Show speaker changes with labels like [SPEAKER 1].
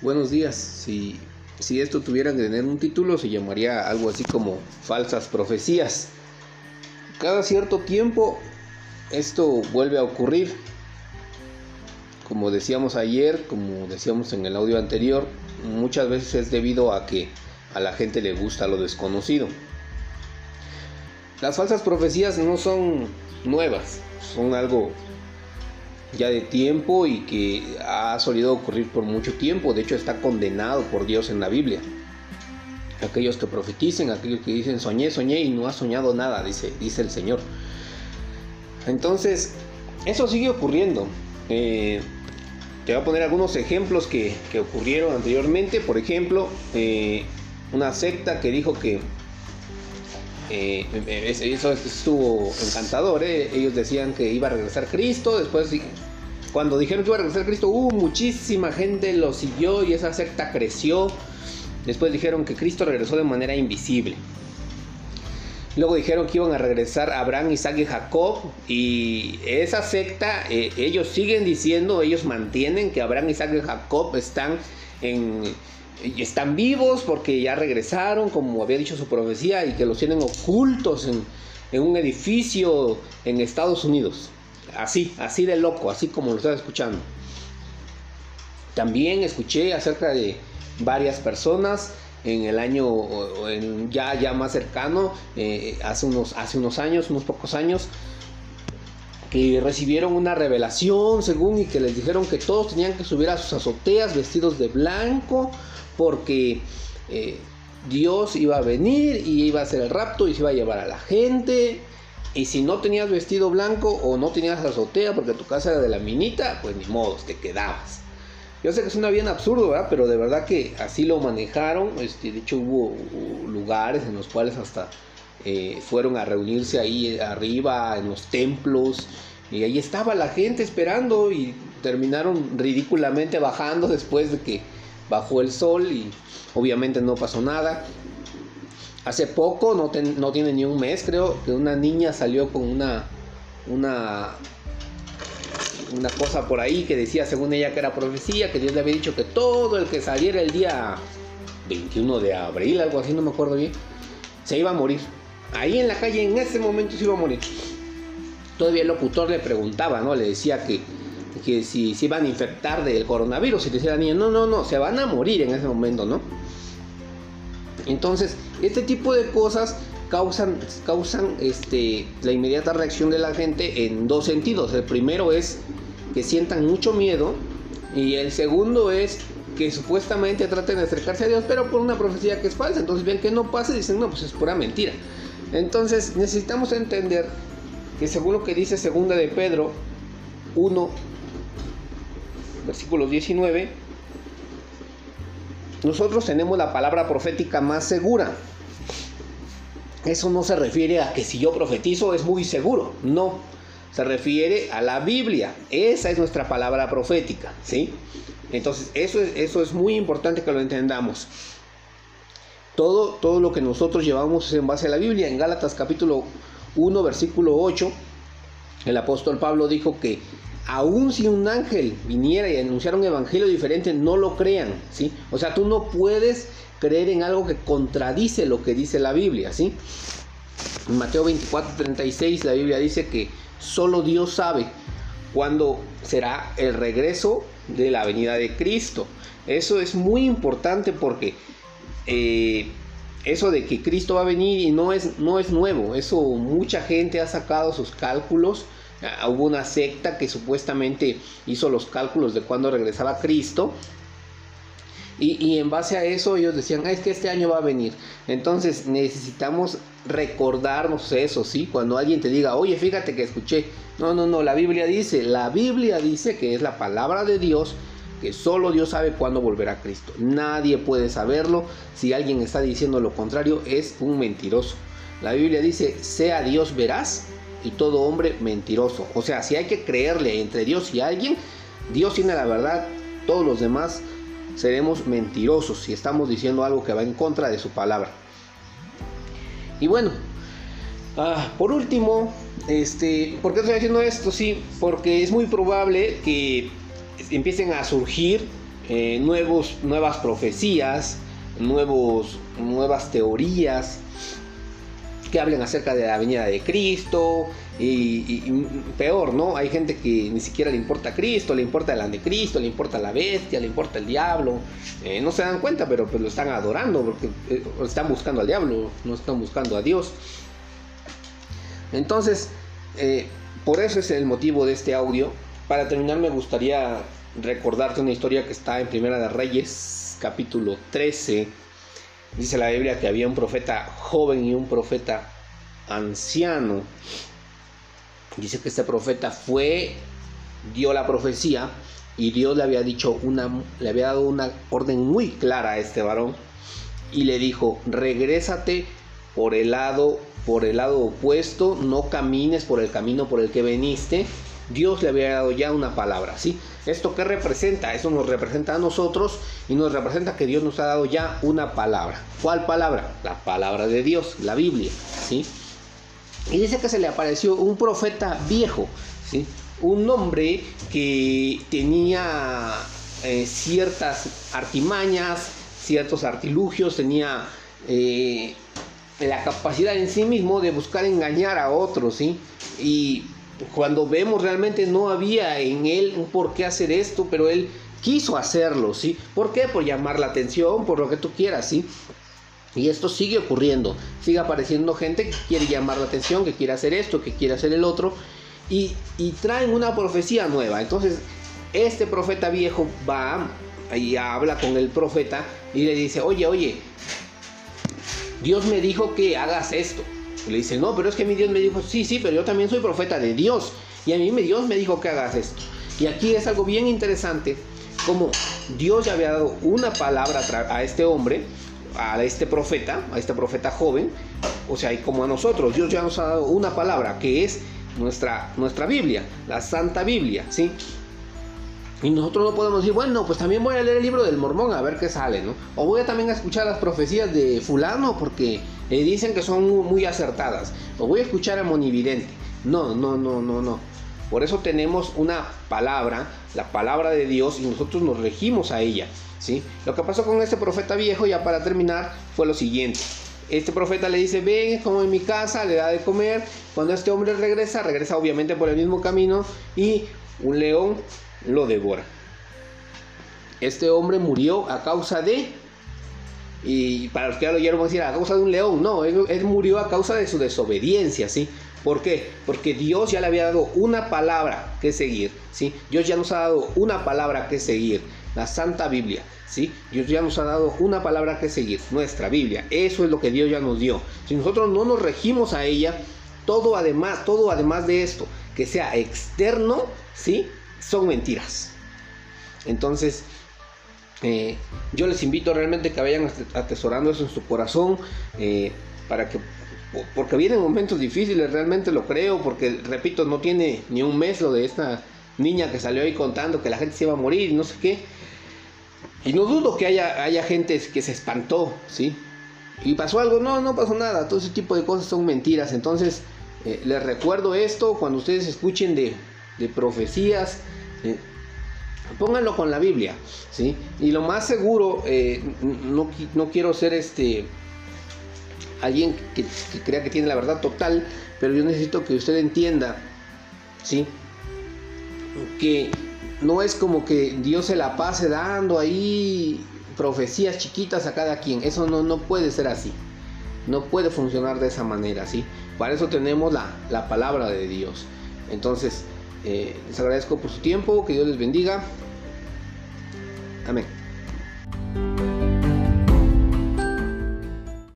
[SPEAKER 1] Buenos días. Si, si esto tuviera que tener un título, se llamaría algo así como falsas profecías. Cada cierto tiempo esto vuelve a ocurrir. Como decíamos ayer, como decíamos en el audio anterior, muchas veces es debido a que a la gente le gusta lo desconocido. Las falsas profecías no son nuevas, son algo ya de tiempo y que ha solido ocurrir por mucho tiempo. De hecho, está condenado por Dios en la Biblia. Aquellos que profeticen, aquellos que dicen soñé, soñé y no ha soñado nada, dice, dice el Señor. Entonces, eso sigue ocurriendo. Eh, te voy a poner algunos ejemplos que, ocurrieron anteriormente. Por ejemplo, eh, una secta que dijo que eh, eso estuvo encantador. ¿eh? Ellos decían que iba a regresar Cristo. Después, cuando dijeron que iba a regresar Cristo, hubo muchísima gente lo siguió y esa secta creció. Después dijeron que Cristo regresó de manera invisible. Luego dijeron que iban a regresar Abraham, Isaac y Jacob. Y esa secta, eh, ellos siguen diciendo, ellos mantienen que Abraham, Isaac y Jacob están en están vivos porque ya regresaron, como había dicho su profecía, y que los tienen ocultos en, un edificio en Estados Unidos. Así, así de loco, así como lo estás escuchando. También escuché acerca de varias personas en el año ya, ya más cercano, eh, hace, unos, hace unos años, unos pocos años, que recibieron una revelación según y que les dijeron que todos tenían que subir a sus azoteas vestidos de blanco porque eh, Dios iba a venir y iba a hacer el rapto y se iba a llevar a la gente. Y si no tenías vestido blanco o no tenías azotea porque tu casa era de la minita, pues ni modo, te quedabas. Yo sé que suena bien absurdo. Pero de verdad que así lo manejaron. Este, de hecho hubo lugares en los cuales hasta eh, fueron a reunirse ahí arriba en los templos. Y ahí estaba la gente esperando y terminaron ridículamente bajando después de que bajó el sol y obviamente no pasó nada. Hace poco, no, no tiene ni un mes creo, que una niña salió con una, una, una cosa por ahí que decía según ella que era profecía, que Dios le había dicho que todo el que saliera el día 21 de abril, algo así, no me acuerdo bien, se iba a morir. Ahí en la calle en ese momento se iba a morir. Todavía el locutor le preguntaba, ¿no? Le decía que que si se iban a infectar del coronavirus. Y decía la niña, no, no, no, se van a morir en ese momento, ¿no? Entonces, este tipo de cosas causan, causan este, la inmediata reacción de la gente en dos sentidos. El primero es que sientan mucho miedo y el segundo es que supuestamente traten de acercarse a Dios, pero por una profecía que es falsa. Entonces ven que no pasa y dicen, no, pues es pura mentira. Entonces necesitamos entender que según lo que dice segunda de Pedro 1, versículo 19, nosotros tenemos la palabra profética más segura. Eso no se refiere a que si yo profetizo es muy seguro, no. Se refiere a la Biblia. Esa es nuestra palabra profética, ¿sí? Entonces, eso es, eso es muy importante que lo entendamos. Todo, todo lo que nosotros llevamos es en base a la Biblia. En Gálatas capítulo 1, versículo 8, el apóstol Pablo dijo que aún si un ángel viniera y anunciara un evangelio diferente, no lo crean, ¿sí? O sea, tú no puedes creer en algo que contradice lo que dice la Biblia, ¿sí? En Mateo 24, 36 la Biblia dice que solo Dios sabe cuándo será el regreso de la venida de Cristo. Eso es muy importante porque eh, eso de que Cristo va a venir y no es, no es nuevo, eso mucha gente ha sacado sus cálculos Ah, hubo una secta que supuestamente hizo los cálculos de cuándo regresaba Cristo. Y, en base a eso ellos decían, ah, es que este año va a venir. Entonces necesitamos recordarnos eso, ¿sí? Cuando alguien te diga, oye, fíjate que escuché. No, no, no, la Biblia dice, la Biblia dice que es la palabra de Dios, que solo Dios sabe cuándo volverá Cristo. Nadie puede saberlo. Si alguien está diciendo lo contrario, es un mentiroso. La Biblia dice, sea Dios verás y todo hombre mentiroso. O sea, si hay que creerle entre Dios y alguien, Dios tiene la verdad, todos los demás seremos mentirosos si estamos diciendo algo que va en contra de su palabra. Y bueno, ah, por último, este, ¿por qué estoy haciendo esto? Sí, porque es muy probable que empiecen a surgir eh, nuevos, nuevas profecías, nuevos, nuevas teorías que hablen acerca de la venida de Cristo y, peor, ¿no? Hay gente que ni siquiera le importa a Cristo, le importa el anticristo, le importa la bestia, le importa el diablo. Eh, no se dan cuenta, pero pues lo están adorando porque eh, están buscando al diablo, no están buscando a Dios. Entonces, por eso es el motivo de este audio. Para terminar me gustaría recordarte una historia que está en Primera de Reyes, capítulo 13. Dice la Biblia que había un profeta joven y un profeta anciano. Dice que este profeta fue, dio la profecía y Dios le había dicho una, le había dado una orden muy clara a este varón y le dijo, regrésate por el lado, por el lado opuesto, no camines por el camino por el que veniste. Dios le había dado ya una palabra, ¿sí? ¿Esto qué representa? Eso nos representa a nosotros y nos representa que Dios nos ha dado ya una palabra. ¿Cuál palabra? La palabra de Dios, la Biblia, ¿sí? Y dice que se le apareció un profeta viejo, ¿sí? Un hombre que tenía eh, ciertas artimañas, ciertos artilugios, tenía eh, la capacidad en sí mismo de buscar engañar a otros, ¿sí? Y cuando vemos realmente no había en él un por qué hacer esto, pero él quiso hacerlo, ¿sí? ¿Por qué? Por llamar la atención, por lo que tú quieras, ¿sí? Y esto sigue ocurriendo, sigue apareciendo gente que quiere llamar la atención, que quiere hacer esto, que quiere hacer el otro, y, y traen una profecía nueva. Entonces, este profeta viejo va y habla con el profeta y le dice, oye, oye, Dios me dijo que hagas esto le dice, no, pero es que mi Dios me dijo, sí, sí, pero yo también soy profeta de Dios. Y a mí mi Dios me dijo que hagas esto. Y aquí es algo bien interesante, como Dios ya había dado una palabra a este hombre, a este profeta, a este profeta joven, o sea, y como a nosotros, Dios ya nos ha dado una palabra que es nuestra, nuestra Biblia, la Santa Biblia, ¿sí? Y nosotros no podemos decir, bueno, pues también voy a leer el libro del mormón a ver qué sale, ¿no? O voy a también a escuchar las profecías de fulano porque le dicen que son muy acertadas. O voy a escuchar a Monividente. No, no, no, no, no. Por eso tenemos una palabra, la palabra de Dios, y nosotros nos regimos a ella. ¿sí? Lo que pasó con este profeta viejo, ya para terminar, fue lo siguiente. Este profeta le dice, ven, como en mi casa, le da de comer. Cuando este hombre regresa, regresa obviamente por el mismo camino y un león lo devora. Este hombre murió a causa de, y para los que ya lo oyeron decir, a causa de un león, no, él, murió a causa de su desobediencia, ¿sí? ¿Por qué? Porque Dios ya le había dado una palabra que seguir, ¿sí? Dios ya nos ha dado una palabra que seguir, la Santa Biblia, ¿sí? Dios ya nos ha dado una palabra que seguir, nuestra Biblia. Eso es lo que Dios ya nos dio. Si nosotros no nos regimos a ella, todo además, todo además de esto, que sea externo, ¿sí? Son mentiras. Entonces, eh, yo les invito realmente que vayan atesorando eso en su corazón, eh, para que, porque vienen momentos difíciles, realmente lo creo, porque repito, no tiene ni un mes lo de esta niña que salió ahí contando que la gente se iba a morir, no sé qué. Y no dudo que haya, haya gente que se espantó, ¿sí? Y pasó algo, no, no pasó nada, todo ese tipo de cosas son mentiras. Entonces, eh, les recuerdo esto, cuando ustedes escuchen de, de profecías, pónganlo con la Biblia, ¿sí? Y lo más seguro, eh, no, no, quiero ser este alguien que, crea que tiene la verdad total, pero yo necesito que usted entienda, ¿sí? Que no es como que Dios se la pase dando ahí profecías chiquitas a cada quien. Eso no, no puede ser así. No puede funcionar de esa manera, ¿sí? Para eso tenemos la, la palabra de Dios. Entonces, eh, les agradezco por su tiempo, que Dios les bendiga. Amén.